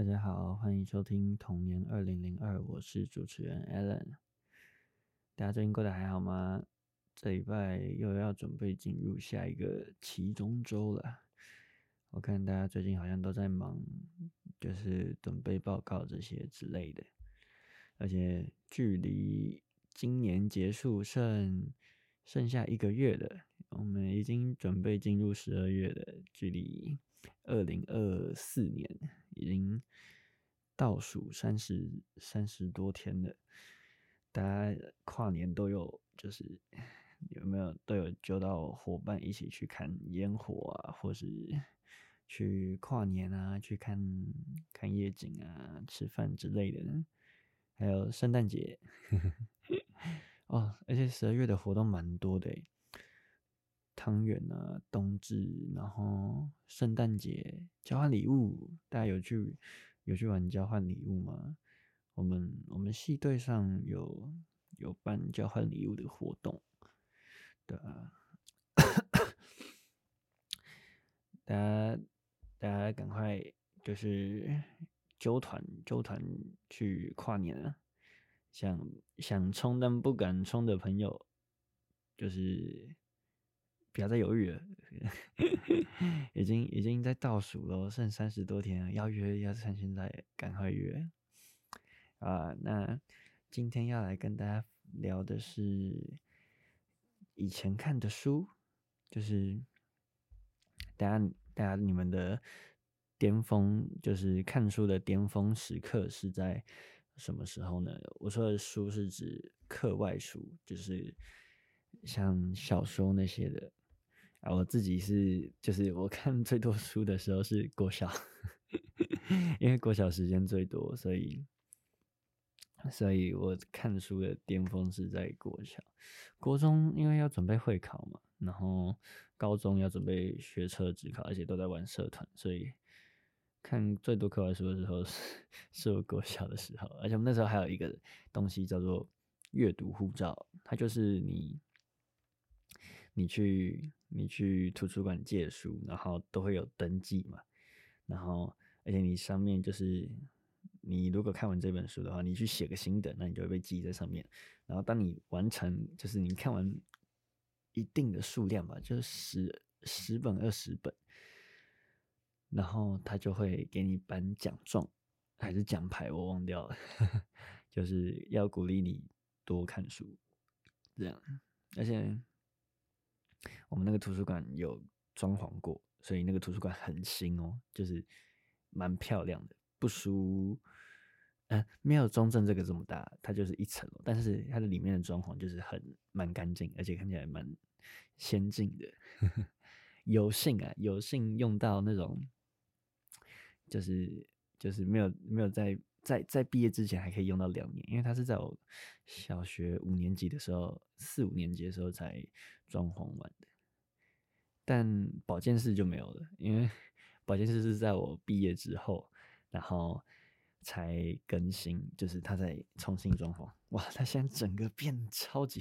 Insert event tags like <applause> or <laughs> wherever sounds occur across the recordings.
大家好，欢迎收听《童年二零零二》，我是主持人 Alan。大家最近过得还好吗？这礼拜又要准备进入下一个期中周了。我看大家最近好像都在忙，就是准备报告这些之类的。而且距离今年结束剩剩下一个月了，我们已经准备进入十二月了，距离二零二四年已经倒数三十三十多天了。大家跨年都有，就是 <laughs> 有没有都有揪到伙伴一起去看烟火啊，或是 <laughs> 去跨年啊，去看看夜景啊，吃饭之类的。还有圣诞节，<laughs> 哦，而且十二月的活动蛮多的，汤圆啊，冬至，然后圣诞节交换礼物，大家有去有去玩交换礼物吗？我们我们系队上有有办交换礼物的活动，对啊，大家大家赶快就是。揪团揪团去跨年啊！想想冲但不敢冲的朋友，就是不要再犹豫了，<laughs> 已经已经在倒数了，剩三十多天了，要约要趁现在赶快约啊！那今天要来跟大家聊的是以前看的书，就是大家大家你们的。巅峰就是看书的巅峰时刻是在什么时候呢？我说的书是指课外书，就是像小说那些的啊。我自己是就是我看最多书的时候是国小，<laughs> 因为国小时间最多，所以所以我看书的巅峰是在国小。国中因为要准备会考嘛，然后高中要准备学测、职考，而且都在玩社团，所以。看最多课外书的时候 <laughs> 是是我国小的时候，而且我们那时候还有一个东西叫做阅读护照，它就是你你去你去图书馆借书，然后都会有登记嘛，然后而且你上面就是你如果看完这本书的话，你去写个心得，那你就会被记在上面。然后当你完成，就是你看完一定的数量吧，就是十十本二十本。然后他就会给你颁奖状还是奖牌，我忘掉了，<laughs> 就是要鼓励你多看书，这样。而且我们那个图书馆有装潢过，所以那个图书馆很新哦，就是蛮漂亮的，不输，嗯、呃，没有中正这个这么大，它就是一层楼，但是它的里面的装潢就是很蛮干净，而且看起来蛮先进的。<laughs> 有幸啊，有幸用到那种。就是就是没有没有在在在毕业之前还可以用到两年，因为它是在我小学五年级的时候，四五年级的时候才装潢完的。但保健室就没有了，因为 <laughs> 保健室是在我毕业之后，然后才更新，就是它在重新装潢。哇，它现在整个变超级，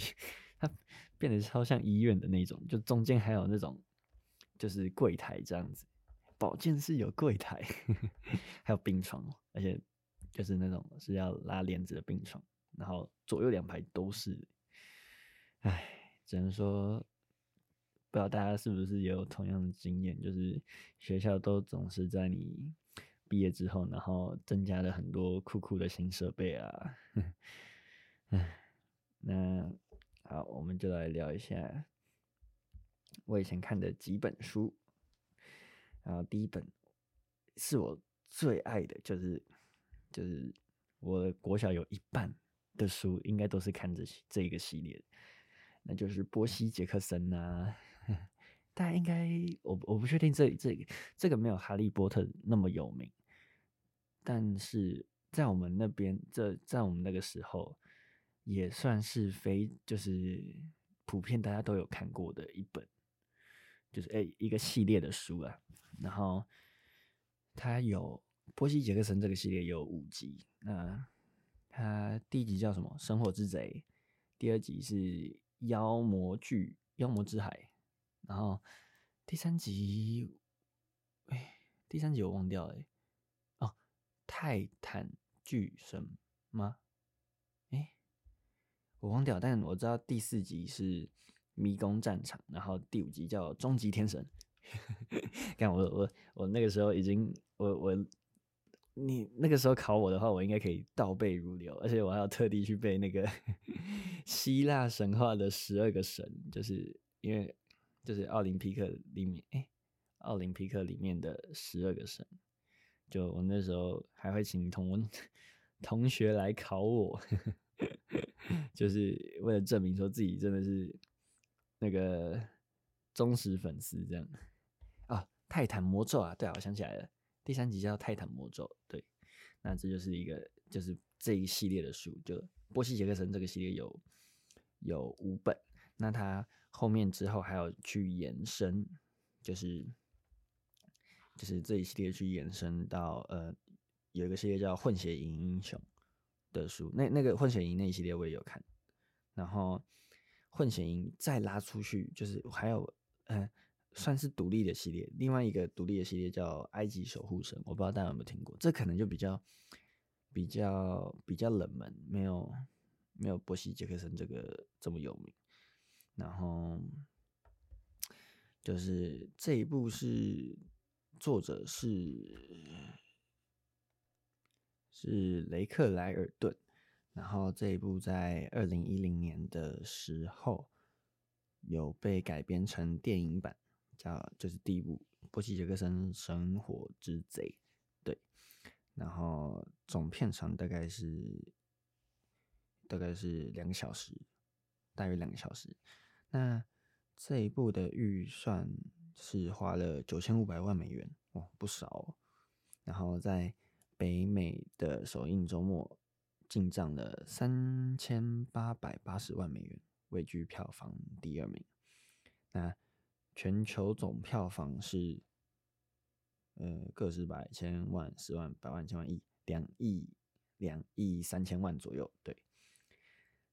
它变得超像医院的那种，就中间还有那种就是柜台这样子。保健室有柜台，<laughs> 还有病床，而且就是那种是要拉帘子的病床，然后左右两排都是。唉，只能说不知道大家是不是也有同样的经验，就是学校都总是在你毕业之后，然后增加了很多酷酷的新设备啊。那好，我们就来聊一下我以前看的几本书。然后第一本是我最爱的，就是就是我国小有一半的书应该都是看这这一个系列，那就是波西杰克森啊。<laughs> 大家应该我我不确定这这个、这个没有哈利波特那么有名，但是在我们那边，这在我们那个时候也算是非就是普遍大家都有看过的一本。就是诶、欸，一个系列的书啊，然后它有波西杰克森这个系列有五集，那它第一集叫什么？生活之贼，第二集是妖魔剧，妖魔之海，然后第三集，哎，第三集我忘掉了，哦，泰坦巨神吗？哎，我忘掉，但我知道第四集是迷宫战场，然后第五集叫终极天神。<laughs> 看我我我那个时候已经我我你那个时候考我的话，我应该可以倒背如流，而且我还要特地去背那个 <laughs> 希腊神话的十二个神，就是因为就是奥林匹克里面哎。奥林匹克里面的十二个神，就我那时候还会请同同学来考我，<laughs> 就是为了证明说自己真的是那个忠实粉丝这样。啊，泰坦魔咒啊，对啊，我想起来了，第三集叫泰坦魔咒，对，那这就是一个就是这一系列的书，就波西杰克森这个系列有有五本，那他后面之后还有去延伸，就是。就是这一系列去延伸到呃，有一个系列叫《混血营英雄》的书，那那个混血营那一系列我也有看，然后混血营再拉出去，就是还有嗯、算是独立的系列，另外一个独立的系列叫《埃及守护神》，我不知道大家有没有听过，这可能就比较比较比较冷门，没有没有波西杰克森这个这么有名，然后就是这一部是。作者是是雷克莱尔顿，然后这一部在二零一零年的时候有被改编成电影版，叫就是第一部《波西杰克森神火之贼》，对，然后总片长大概是大概是两个小时，大约两个小时。那这一部的预算。是花了九千五百万美元哦，不少哦。然后在北美的首映周末进账了三千八百八十万美元，位居票房第二名。那全球总票房是呃，个十百千万十万百万千万亿两亿两亿三千万左右，对。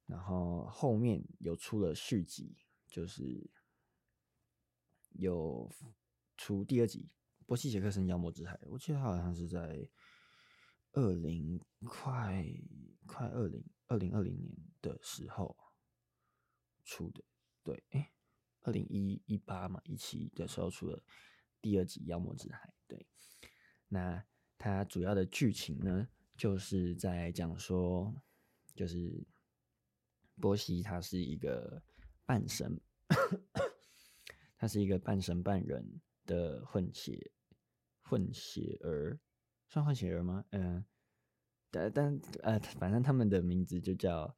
然后后面有出了续集，就是。有出第二集《波西杰克森妖魔之海》，我记得他好像是在二零快快二零二零二零年的时候出的，对，哎，二零一一八嘛，一七的时候出了第二集《妖魔之海》。对，那它主要的剧情呢，就是在讲说，就是波西他是一个半神。<coughs> 他是一个半神半人的混血混血儿，算混血儿吗？嗯、但但呃，反正他们的名字就叫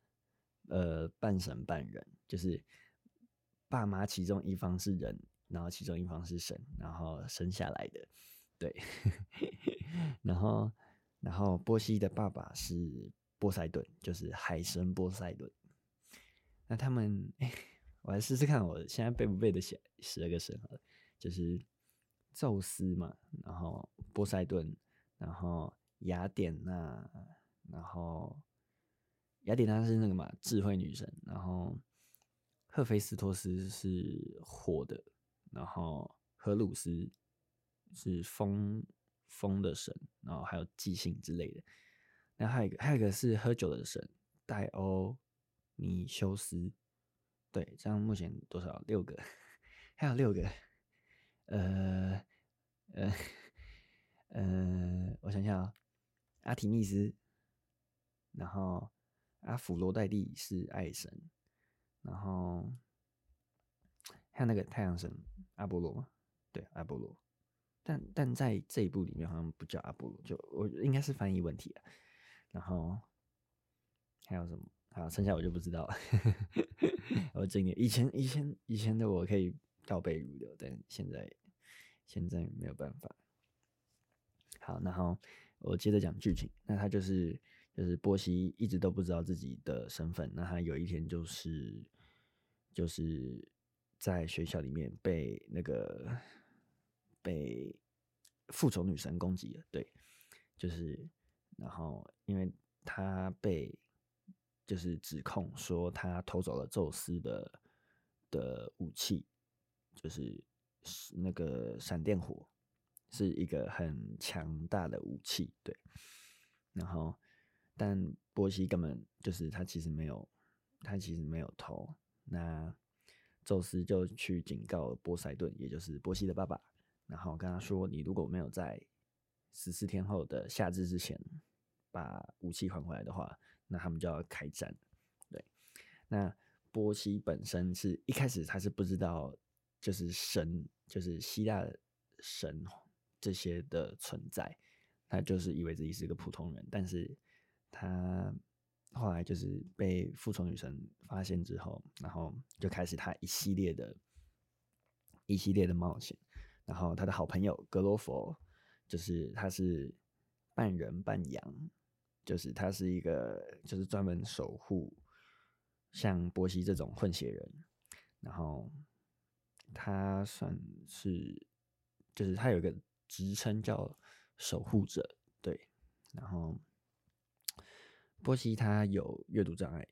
呃半神半人，就是爸妈其中一方是人，然后其中一方是神，然后生下来的，对，<laughs> 然后然后波西的爸爸是波塞顿，就是海神波塞顿，那他们。我来试试看，我现在背不背得起十二个神？就是宙斯嘛，然后波塞顿，然后雅典娜，然后雅典娜是那个嘛智慧女神，然后赫菲斯托斯是火的，然后荷鲁斯是风风的神，然后还有即兴之类的。然后还有一个还有一个是喝酒的神戴欧尼修斯。对，这样目前多少？六个，<laughs> 还有六个。呃，呃，呃，我想想啊，阿提密斯，然后阿芙罗黛蒂是爱神，然后还有那个太阳神阿波罗嘛？对，阿波罗。但但在这一部里面好像不叫阿波罗，就我应该是翻译问题啊。然后还有什么？好，剩下我就不知道了。<laughs> 我今年以前以前以前的我可以倒背如流，但现在现在没有办法。好，然后我接着讲剧情。那他就是就是波西一直都不知道自己的身份。那他有一天就是就是在学校里面被那个被复仇女神攻击了。对，就是然后因为他被。就是指控说他偷走了宙斯的的武器，就是那个闪电火，是一个很强大的武器。对，然后，但波西根本就是他其实没有，他其实没有偷。那宙斯就去警告波塞顿，也就是波西的爸爸，然后跟他说：“你如果没有在十四天后的夏至之前把武器还回来的话，那他们就要开战。”对，那波西本身是一开始他是不知道，就是神，就是希腊神这些的存在。他就是以为自己是个普通人，但是他后来就是被复仇女神发现之后，然后就开始他一系列的一系列的冒险。然后他的好朋友格罗佛，就是他是半人半羊，就是他是一个就是专门守护像波西这种混血人。然后他算是就是他有一个职称叫。守护者，对，然后波西他有阅读障碍，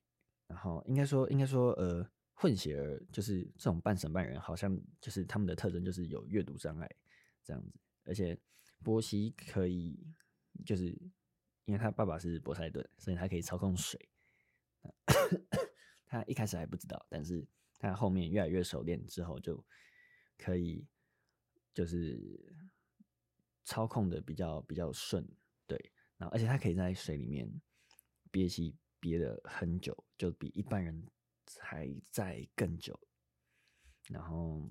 然后应该说应该说呃混血儿就是这种半神半人，好像就是他们的特征就是有阅读障碍这样子，而且波西可以就是因为他爸爸是波塞顿，所以他可以操控水，<coughs> 他一开始还不知道，但是他后面越来越熟练之后就可以就是。操控的比较比较顺，对，然后而且他可以在水里面憋气憋了很久，就比一般人还在更久。然后，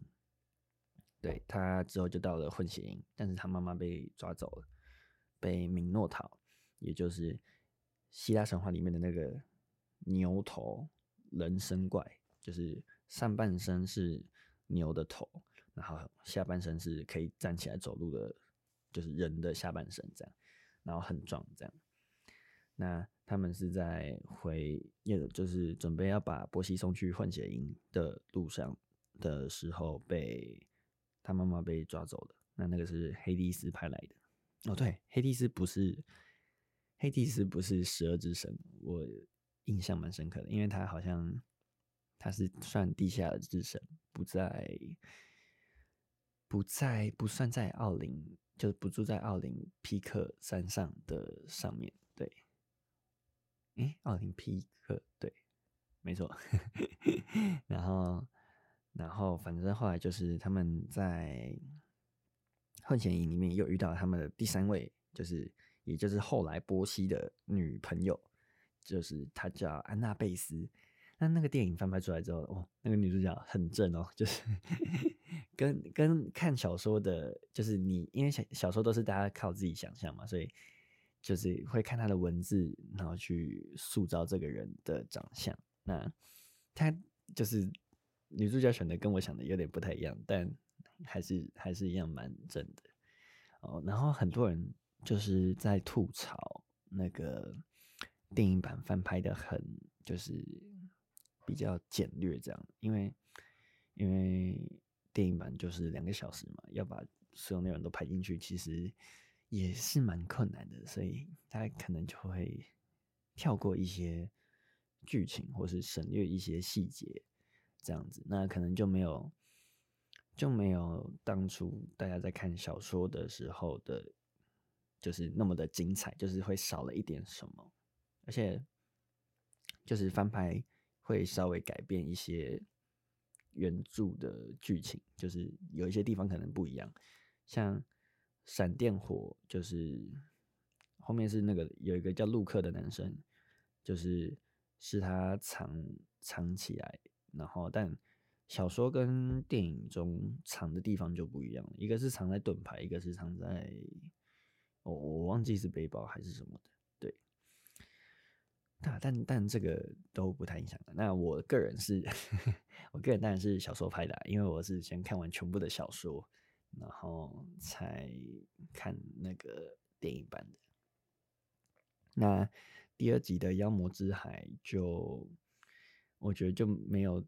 对，他之后就到了混血营，但是他妈妈被抓走了，被米诺陶，也就是希腊神话里面的那个牛头人身怪，就是上半身是牛的头，然后下半身是可以站起来走路的。就是人的下半身这样，然后很壮这样。那他们是在回，就是准备要把波西送去换血营的路上的时候，被他妈妈被抓走了。那那个是黑帝斯派来的。哦，对，黑帝斯不是黑帝斯不是十二之神，我印象蛮深刻的，因为他好像他是算地下之神，不在不在不算在奥林。就是不住在奥林匹克山上的上面，诶，奥林匹克对，没错。<laughs> 然后，然后反正后来就是他们在混血营里面又遇到他们的第三位，就是也就是后来波西的女朋友，就是她叫安娜贝斯。那那个电影翻拍出来之后，哦，那个女主角很正哦，就是 <laughs> 跟跟看小说的，就是你因为小小说都是大家靠自己想象嘛，所以就是会看她的文字，然后去塑造这个人的长相。那她就是女主角选的跟我想的有点不太一样，但还是还是一样蛮正的哦。然后很多人就是在吐槽那个电影版翻拍的很就是。比较简略，这样，因为因为电影版就是两个小时嘛，要把所有内容都拍进去，其实也是蛮困难的，所以他可能就会跳过一些剧情，或是省略一些细节，这样子，那可能就没有就没有当初大家在看小说的时候的，就是那么的精彩，就是会少了一点什么，而且就是翻拍。会稍微改变一些原著的剧情，就是有一些地方可能不一样。像闪电火，就是后面是那个有一个叫陆克的男生，就是是他藏藏起来，然后但小说跟电影中藏的地方就不一样，一个是藏在盾牌，一个是藏在我、我忘记是背包还是什么的。对但但但这个都不太影响。那我个人是，<laughs> 我个人当然是小说派的，因为我是先看完全部的小说，然后才看那个电影版的。那第二集的妖魔之海就，我觉得就没有，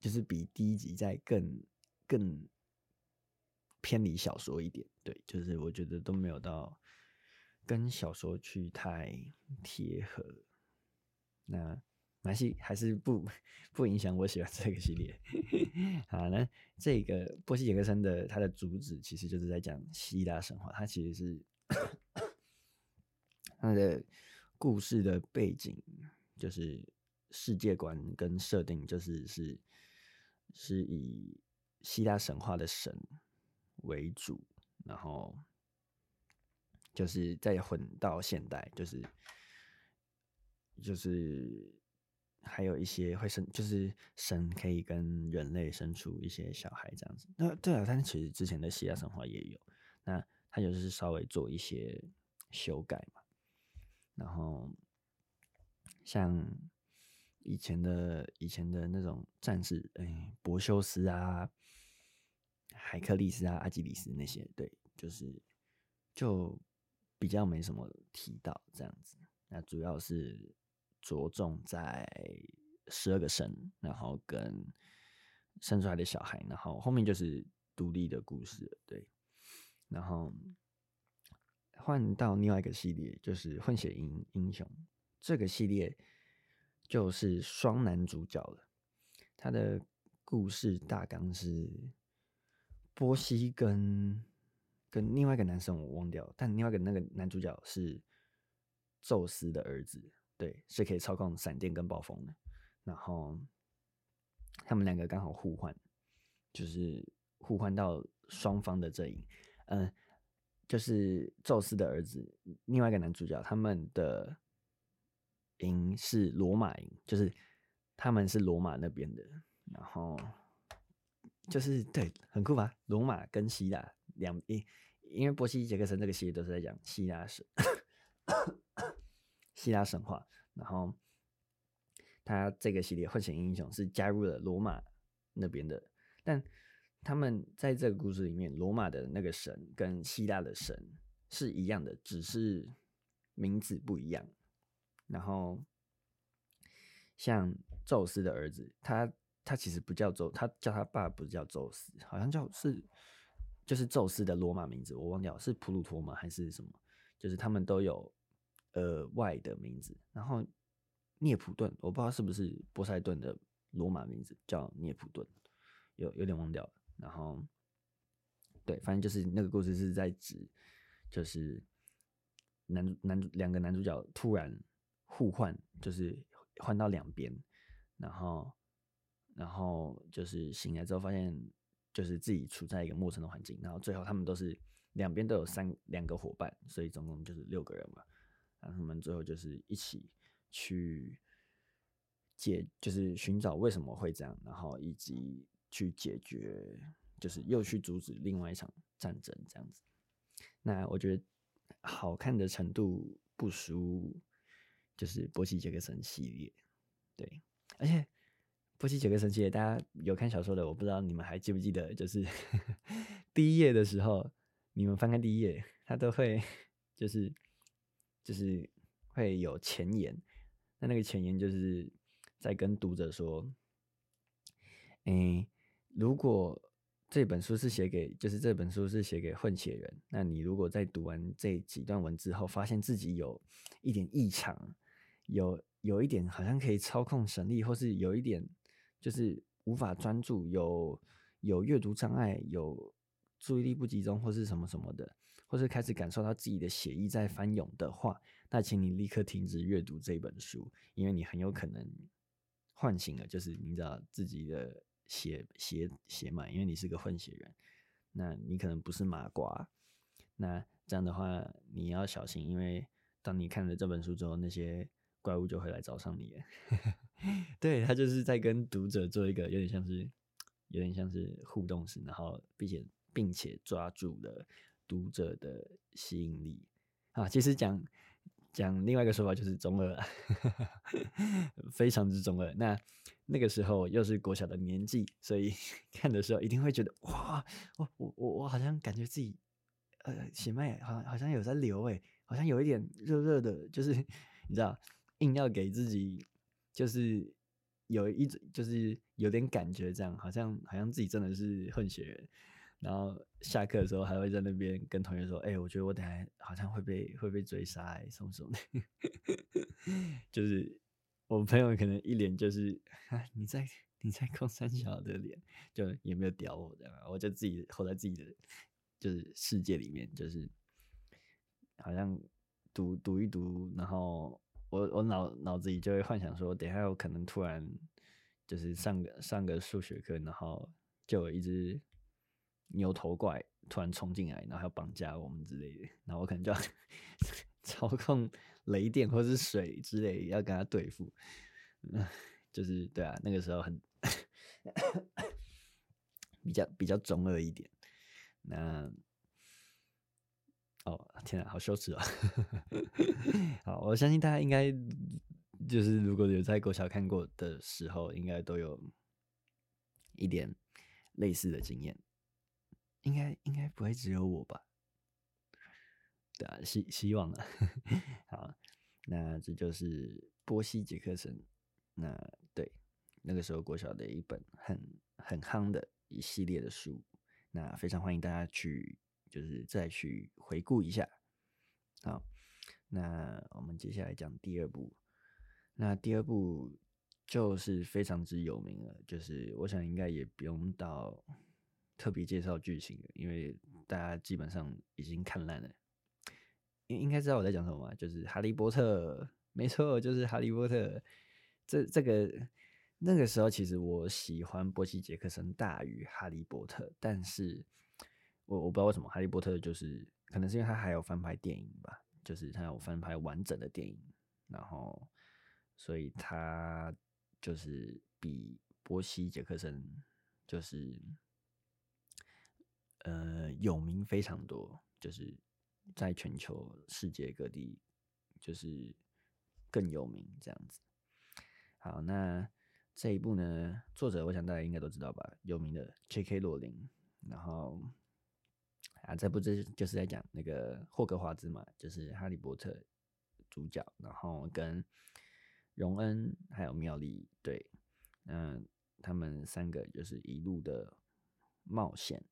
就是比第一集再更更偏离小说一点。对，就是我觉得都没有到。跟小说去太贴合，那没关系，还是不不影响我喜欢这个系列。<laughs> 好，那这个波西·杰克森的他的主旨其实就是在讲希腊神话，他其实是它的故事的背景就是世界观跟设定，就是是是以希腊神话的神为主，然后就是再混到现代，就是就是还有一些会生，就是神可以跟人类生出一些小孩这样子。那对啊，但是其实之前的希腊神话也有，那他就是稍微做一些修改嘛。然后像以前的以前的那种战士，哎，柏修斯啊。海克力斯啊，阿基里斯那些，对，就是就比较没什么提到这样子。那主要是着重在十二个神，然后跟生出来的小孩，然后后面就是独立的故事，对。然后换到另外一个系列，就是混血英英雄这个系列，就是双男主角了。他的故事大纲是。波西跟跟另外一个男生我忘掉，但另外一个那个男主角是宙斯的儿子，对，是可以操控闪电跟暴风的。然后他们两个刚好互换，就是互换到双方的阵营。嗯，就是宙斯的儿子，另外一个男主角，他们的营是罗马营，就是他们是罗马那边的，然后。就是对，很酷吧？罗马跟希腊两，因因为波西杰克森这个系列都是在讲希腊史，希腊神话。然后他这个系列混血英雄是加入了罗马那边的，但他们在这个故事里面，罗马的那个神跟希腊的神是一样的，只是名字不一样。然后像宙斯的儿子，他。他其实不叫宙，他叫他爸不叫宙斯，好像叫是就是宙斯的罗马名字，我忘掉是普鲁托吗还是什么？就是他们都有额外的名字。然后涅普顿，我不知道是不是波塞顿的罗马名字叫涅普顿，有有点忘掉了。然后对，反正就是那个故事是在指，就是男主男主两个男主角突然互换，就是换到两边，然后。然后就是醒来之后，发现就是自己处在一个陌生的环境。然后最后他们都是两边都有三两个伙伴，所以总共就是六个人嘛。然后他们最后就是一起去解，就是寻找为什么会这样，然后以及去解决，就是又去阻止另外一场战争这样子。那我觉得好看的程度不输，就是波西杰克森系列，对，而且。波西杰克森系列，大家有看小说的，我不知道你们还记不记得，就是 <laughs> 第一页的时候，你们翻开第一页，他都会 <laughs> 就是就是会有前言，那那个前言就是在跟读者说，哎、如果这本书是写给，就是这本书是写给混血人，那你如果在读完这几段文字后，发现自己有一点异常，有有一点好像可以操控神力，或是有一点。就是无法专注，有有阅读障碍，有注意力不集中，或是什么什么的，或是开始感受到自己的血液在翻涌的话，那请你立刻停止阅读这本书，因为你很有可能唤醒了，就是你知道自己的血血血脉，因为你是个混血人，那你可能不是麻瓜，那这样的话你要小心，因为当你看了这本书之后，那些怪物就会来找上你。<laughs> 对，他就是在跟读者做一个有点像是，有点像是互动式，然后并且并且抓住了读者的吸引力啊。其实讲讲另外一个说法就是中二，<laughs> 非常之中二。那那个时候又是国小的年纪，所以 <laughs> 看的时候一定会觉得哇，我我我我好像感觉自己呃血脉好像好像有在流诶，好像有一点热热的，就是你知道，硬要给自己。就是有一种，就是有点感觉，这样好像好像自己真的是混血人，然后下课的时候还会在那边跟同学说：“哎、我觉得我等下好像会被会被追杀、欸，什么什么的。”就是我朋友可能一脸就是啊，你在你在空三小的脸，就也没有屌我这样，我就自己活在自己的就是世界里面，就是好像。读读一读，然后我我脑脑子里就会幻想说，等下有可能突然就是上个上个数学课，然后就有一只牛头怪突然冲进来，然后要绑架我们之类的，然后我可能就要 <laughs> 操控雷电或是水之类要跟他对付，嗯，就是对啊，那个时候很 <coughs> 比较比较中二一点，那。哦，天啊，好羞耻啊！<laughs> 好，我相信大家应该就是如果有在国小看过的时候，应该都有一点类似的经验。应该应该不会只有我吧？对啊，希希望了。<laughs> 好，那这就是波西·杰克森。那对，那个时候国小的一本很很夯的一系列的书。那非常欢迎大家去。就是再去回顾一下，好，那我们接下来讲第二部。那第二部就是非常之有名了，就是我想应该也不用到特别介绍剧情，因为大家基本上已经看烂了。应应该知道我在讲什么吧？就是《哈利波特》，没错，就是《哈利波特》。这这个那个时候，其实我喜欢波西·杰克森大于《哈利波特》，但是。我我不知道为什么《哈利波特》就是可能是因为他还有翻拍电影吧，就是他有翻拍完整的电影，然后所以他就是比波西·杰克森就是呃有名非常多，就是在全球世界各地就是更有名这样子。好，那这一部呢，作者我想大家应该都知道吧，有名的 J.K. 罗琳，然后。啊，这部就是就是在讲那个霍格华兹嘛，就是哈利波特主角，然后跟荣恩还有妙丽，对，嗯，他们三个就是一路的冒险，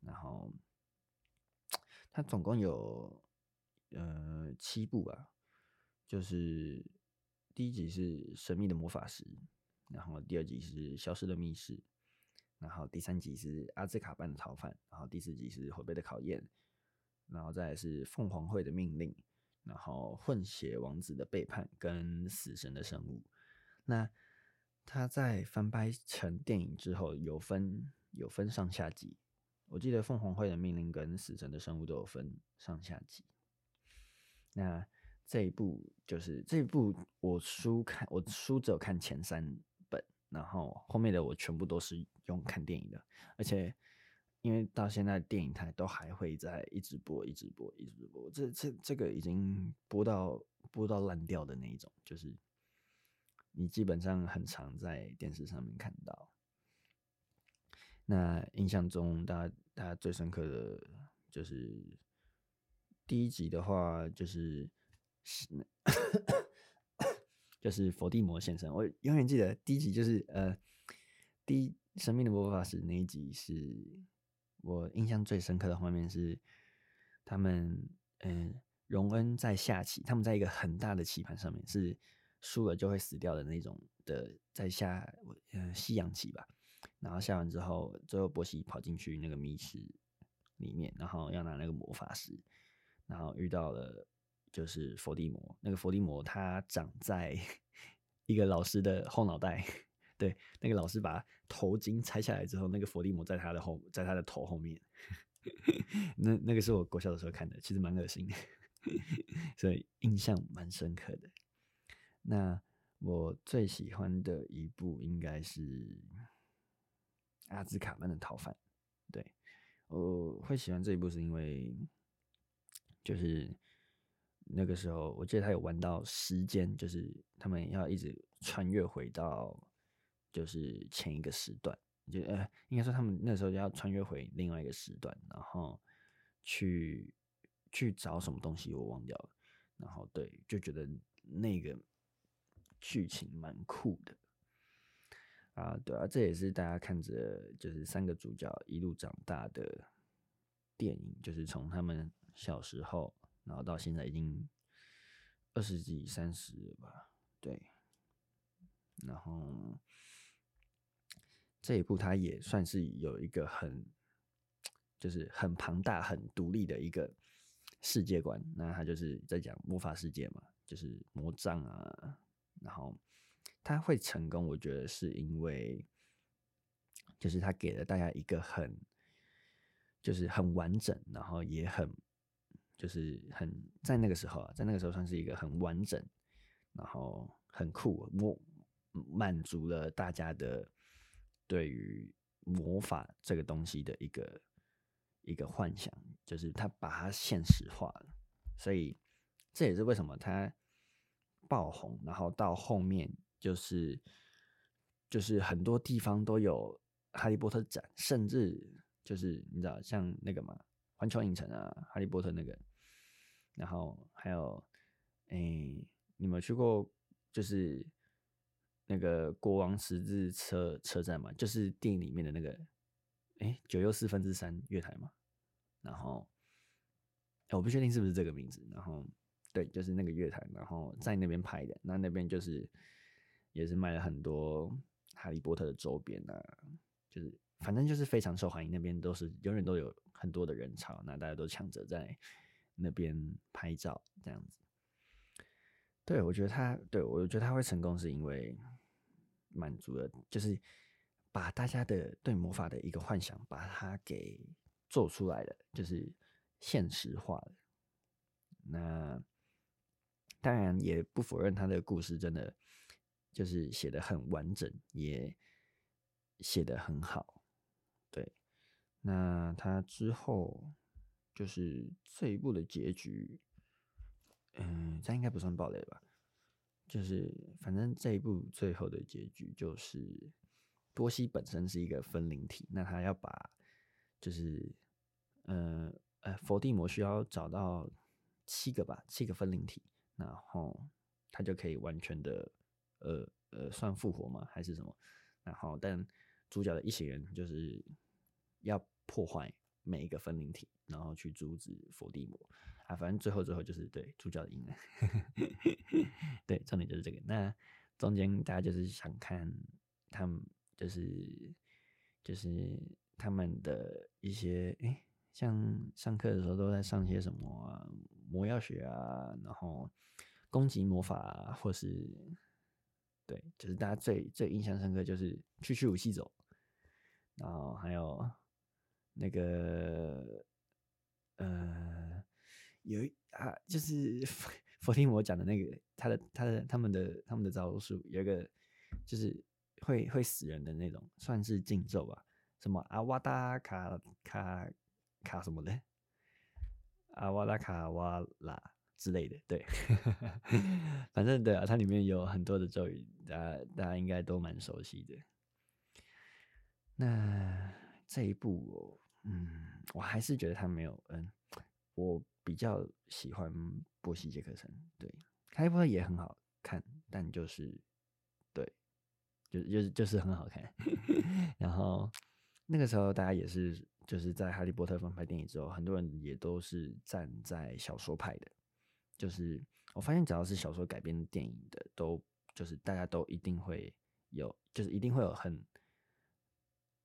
然后他总共有呃七部吧，就是第一集是神秘的魔法师，然后第二集是消失的密室。然后第三集是阿兹卡班的逃犯，然后第四集是火杯的考验，然后再是凤凰会的命令，然后混血王子的背叛跟死神的生物。那他在翻拍成电影之后有分有分上下集，我记得凤凰会的命令跟死神的生物都有分上下集。那这一部就是这一部我书看我书只有看前三本。然后后面的我全部都是用看电影的，而且因为到现在电影台都还会在一直播、一直播、一直播，这这这个已经播到播到烂掉的那一种，就是你基本上很常在电视上面看到。那印象中，大家大家最深刻的就是第一集的话，就是是。<coughs> 就是佛地魔先生，我永远记得第一集就是呃，第一生命的魔法师那一集是我印象最深刻的画面是他们嗯，荣恩在下棋，他们在一个很大的棋盘上面，是输了就会死掉的那种的，在下呃西洋棋吧，然后下完之后，最后波西跑进去那个密室里面，然后要拿那个魔法石，然后遇到了。就是伏地魔，那个伏地魔他长在 <laughs> 一个老师的后脑袋，<laughs> 对，那个老师把头巾拆下来之后，那个伏地魔在他的后，在他的头后面，<laughs> 那那个是我国小的时候看的，其实蛮恶心的，所以印象蛮深刻的。那我最喜欢的一部应该是《阿兹卡班的逃犯》，对，我会喜欢这一部是因为就是。那个时候，我记得他有玩到时间，就是他们要一直穿越回到，就是前一个时段，就呃，应该说他们那时候要穿越回另外一个时段，然后去去找什么东西，我忘掉了。然后对，就觉得那个剧情蛮酷的啊，对啊，这也是大家看着就是三个主角一路长大的电影，就是从他们小时候。然后到现在已经二十几、三十了吧？对。然后这一部它也算是有一个很，就是很庞大、很独立的一个世界观。那他就是在讲魔法世界嘛，就是魔杖啊。然后他会成功，我觉得是因为，就是他给了大家一个很，就是很完整，然后也很，就是很在那个时候啊，在那个时候算是一个很完整，然后很酷，我满足了大家的对于魔法这个东西的一个。一个幻想，就是他把它现实化了，所以这也是为什么他爆红，然后到后面就是就是很多地方都有哈利波特展，甚至就是你知道像那个嘛，环球影城啊，哈利波特那个，然后还有哎、欸，你们去过就是那个国王十字车车站嘛，就是电影里面的那个哎、欸、九又四分之三月台嘛。然后，我不确定是不是这个名字。然后，对，就是那个月台，然后在那边拍的。那那边就是也是卖了很多哈利波特的周边啊，就是反正就是非常受欢迎。那边都是永远都有很多的人潮，那大家都抢着在那边拍照，这样子。对，我觉得他，对，我觉得他会成功，是因为满足了，就是把大家的对魔法的一个幻想，把它给。做出来了就是现实化了，那当然也不否认他的故事真的就是写的很完整，也写的很好。对，那他之后就是这一部的结局，嗯，这应该不算暴雷吧？就是反正这一部最后的结局就是多西本身是一个分灵体，那他要把。就是，呃呃，佛地魔需要找到七个吧，七个分灵体，然后他就可以完全的，呃呃，算复活吗？还是什么？然后，但主角的一行人就是要破坏每一个分灵体，然后去阻止佛地魔啊。反正最后最后就是对主角的赢了，<laughs> 对，重点就是这个。那中间大家就是想看他们，就是就是。他们的一些诶、欸，像上课的时候都在上些什么啊，魔药学啊，然后攻击魔法啊，或是对，就是大家最最印象深刻就是去去武器走，然后还有那个呃，有一啊，就是 <laughs> 佛地魔讲的那个他的他的他们的他们的招数有一个就是会会死人的那种，算是禁咒吧。什么阿瓦达卡卡卡什么的，阿瓦达卡瓦拉之类的，对，<laughs> 反正对啊，它里面有很多的咒语，大家大家应该都蛮熟悉的。那这一部，嗯，我还是觉得它没有，嗯，我比较喜欢波西杰克森，对，哈利波特也很好看，但就是，对，就就是就是很好看，<laughs> 然后。那个时候，大家也是就是在《哈利波特》翻拍电影之后，很多人也都是站在小说派的。就是我发现，只要是小说改编电影的，都就是大家都一定会有，就是一定会有很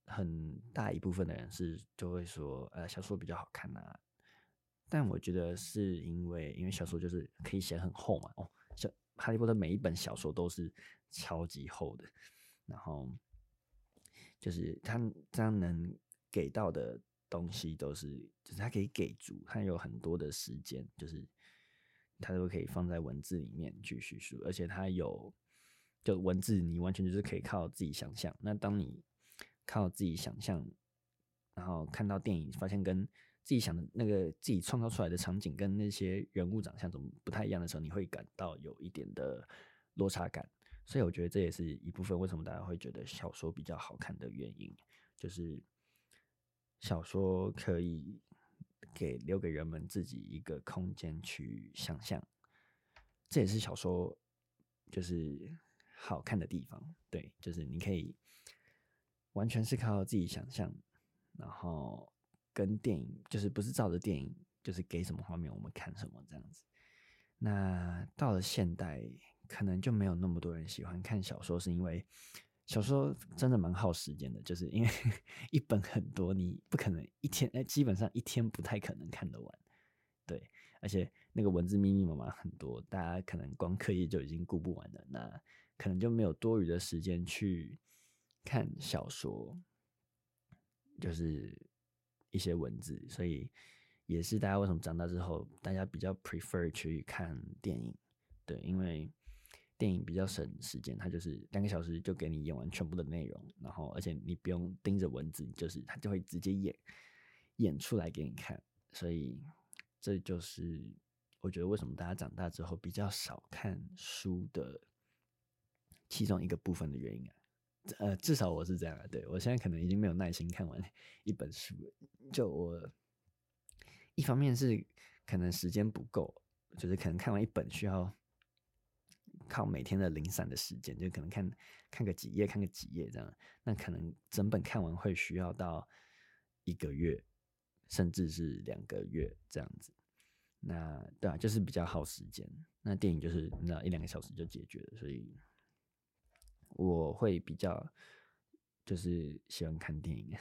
很大一部分的人是就会说，呃，小说比较好看呐、啊。但我觉得是因为，因为小说就是可以写很厚嘛。哦，像《哈利波特》每一本小说都是超级厚的，然后。就是他这样能给到的东西都是，就是他可以给足，他有很多的时间，就是它都可以放在文字里面去叙述，而且它有就文字，你完全就是可以靠自己想象。那当你靠自己想象，然后看到电影，发现跟自己想的那个自己创造出来的场景跟那些人物长相怎么不太一样的时候，你会感到有一点的落差感。所以我觉得这也是一部分为什么大家会觉得小说比较好看的原因，就是小说可以给留给人们自己一个空间去想象，这也是小说就是好看的地方。对，就是你可以完全是靠自己想象，然后跟电影就是不是照着电影，就是给什么画面我们看什么这样子。那到了现代。可能就没有那么多人喜欢看小说，是因为小说真的蛮耗时间的，就是因为 <laughs> 一本很多，你不可能一天，哎，基本上一天不太可能看得完。对，而且那个文字密密麻麻很多，大家可能光课业就已经顾不完了，那可能就没有多余的时间去看小说，就是一些文字，所以也是大家为什么长大之后，大家比较 prefer 去看电影，对，因为。电影比较省时间，它就是两个小时就给你演完全部的内容，然后而且你不用盯着文字，就是它就会直接演演出来给你看，所以这就是我觉得为什么大家长大之后比较少看书的其中一个部分的原因啊。呃，至少我是这样啊，对，我现在可能已经没有耐心看完一本书，就我一方面是可能时间不够，就是可能看完一本需要。靠每天的零散的时间，就可能看看个几页，看个几页这样。那可能整本看完会需要到一个月，甚至是两个月这样子。那对啊，就是比较耗时间。那电影就是那一两个小时就解决了，所以我会比较就是喜欢看电影。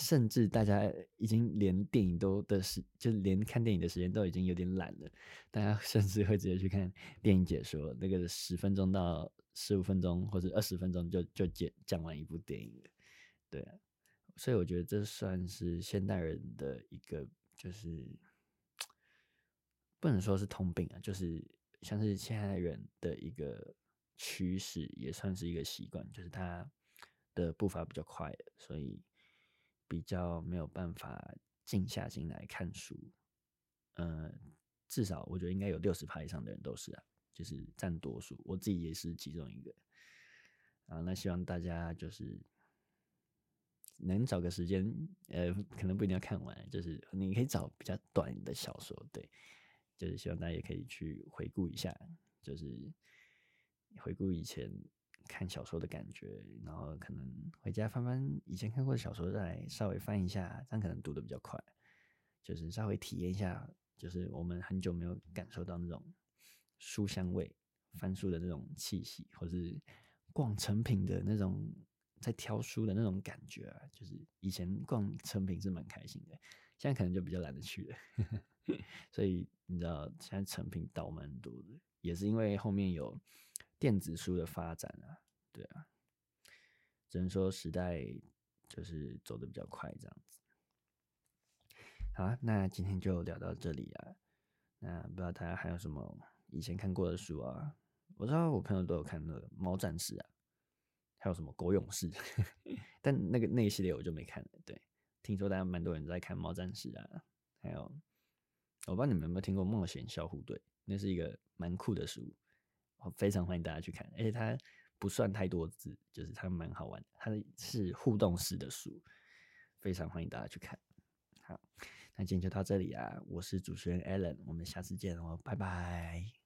甚至大家已经连电影都的时，就连看电影的时间都已经有点懒了。大家 <laughs> 甚至会直接去看电影解说，那个十分钟到十五分钟或者二十分钟就就讲讲完一部电影。对啊，所以我觉得这算是现代人的一个，就是不能说是通病啊，就是像是现代人的一个趋势，也算是一个习惯，就是他的步伐比较快，所以。比较没有办法静下心来看书，呃，至少我觉得应该有六十趴以上的人都是啊，就是占多数，我自己也是其中一个。啊，那希望大家就是能找个时间，呃，可能不一定要看完，就是你可以找比较短的小说，对，就是希望大家也可以去回顾一下，就是回顾以前。看小说的感觉，然后可能回家翻翻以前看过的小说，再稍微翻一下，这样可能读得比较快。就是稍微体验一下，就是我们很久没有感受到那种书香味、翻书的那种气息，或是逛成品的那种在挑书的那种感觉啊。就是以前逛成品是蛮开心的，现在可能就比较懒得去了。<laughs> 所以你知道，现在成品倒蛮多的，也是因为后面有。电子书的发展啊，对啊，只能说时代就是走得比较快这样子。好啊，那今天就聊到这里啊。那不知道大家还有什么以前看过的书啊？我知道我朋友都有看那个《猫战士》啊，还有什么《狗勇士》，<laughs> 但那个那一系列我就没看了。对，听说大家蛮多人在看《猫战士》啊，还有我不知道你们有没有听过《冒险小虎队》，那是一个蛮酷的书。非常欢迎大家去看，而且它不算太多字，就是它蛮好玩的。它是互动式的书，非常欢迎大家去看。好，那今天就到这里啊，我是主持人 Alan，我们下次见哦，拜拜。